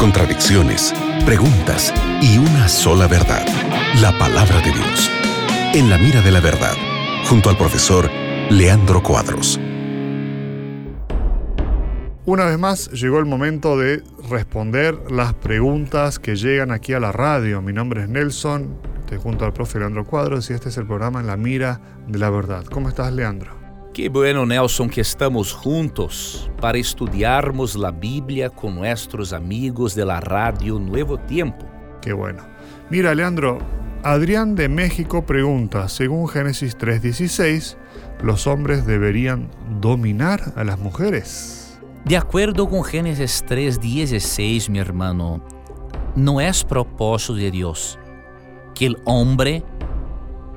contradicciones, preguntas y una sola verdad, la palabra de Dios. En la mira de la verdad, junto al profesor Leandro Cuadros. Una vez más llegó el momento de responder las preguntas que llegan aquí a la radio. Mi nombre es Nelson, estoy junto al profe Leandro Cuadros y este es el programa En la mira de la verdad. ¿Cómo estás, Leandro? Que bueno, Nelson, que estamos juntos para estudiarmos la Biblia con nuestros amigos de la radio Nuevo Tiempo. Qué bueno. Mira, Leandro, Adrián de México pregunta, según Génesis 3:16, ¿los hombres deberían dominar a las mujeres? De acuerdo con Génesis 3:16, mi hermano, no es propósito de Dios que el hombre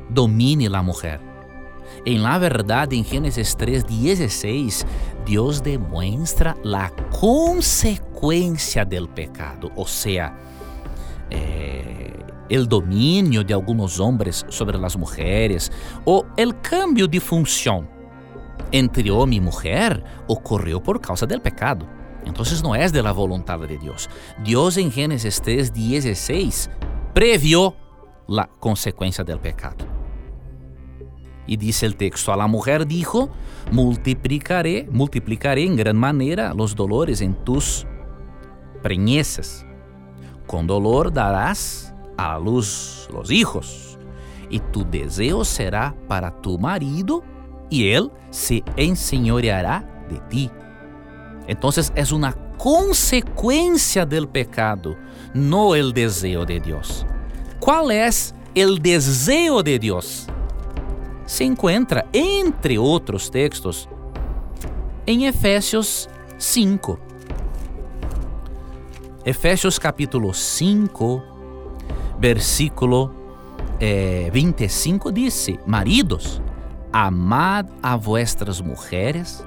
domine la mujer. En la verdad, en Génesis 3:16, Dios demuestra la consecuencia del pecado, o sea, eh, el dominio de algunos hombres sobre las mujeres o el cambio de función entre hombre y mujer ocurrió por causa del pecado. Entonces no es de la voluntad de Dios. Dios en Génesis 3:16 previó la consecuencia del pecado. E disse o texto: A la mujer dijo: Multiplicaré, multiplicaré en gran manera los dolores en tus preñeces. Con dolor darás a luz los hijos, e tu deseo será para tu marido, e él se enseñoreará de ti. Entonces es una consecuencia del pecado, no el deseo de Dios. ¿Cuál es el deseo de Dios? Se encontra, entre outros textos, em Efésios 5. Efésios capítulo 5, versículo eh, 25 diz: Maridos, amad a vuestras mujeres,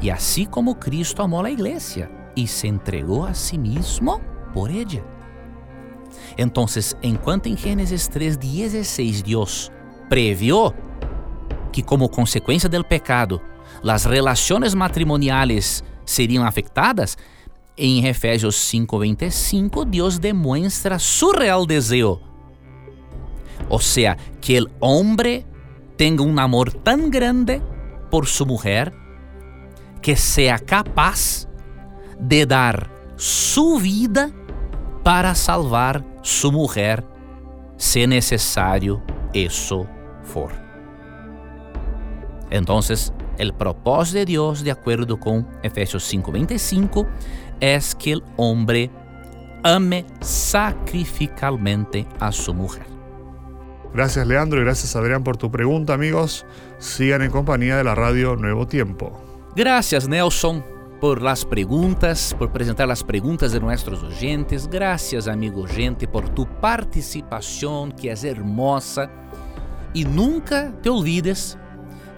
e assim como Cristo amou a igreja e se entregou a si mesmo por ella. Então, enquanto em Gênesis 3:16 Deus previó que como consequência do pecado, as relações matrimoniais seriam afetadas, em Efésios 5:25 Deus demonstra su real desejo. O sea, que el hombre tenga un amor tan grande por su mujer que sea capaz de dar su vida para salvar su mujer, se necesario eso for. Entonces, el propósito de Dios, de acuerdo con Efesios 5:25, es que el hombre ame sacrificalmente a su mujer. Gracias Leandro y gracias Adrián por tu pregunta amigos. Sigan en compañía de la radio Nuevo Tiempo. Gracias Nelson por las preguntas, por presentar las preguntas de nuestros oyentes. Gracias amigo gente por tu participación que es hermosa. Y nunca te olvides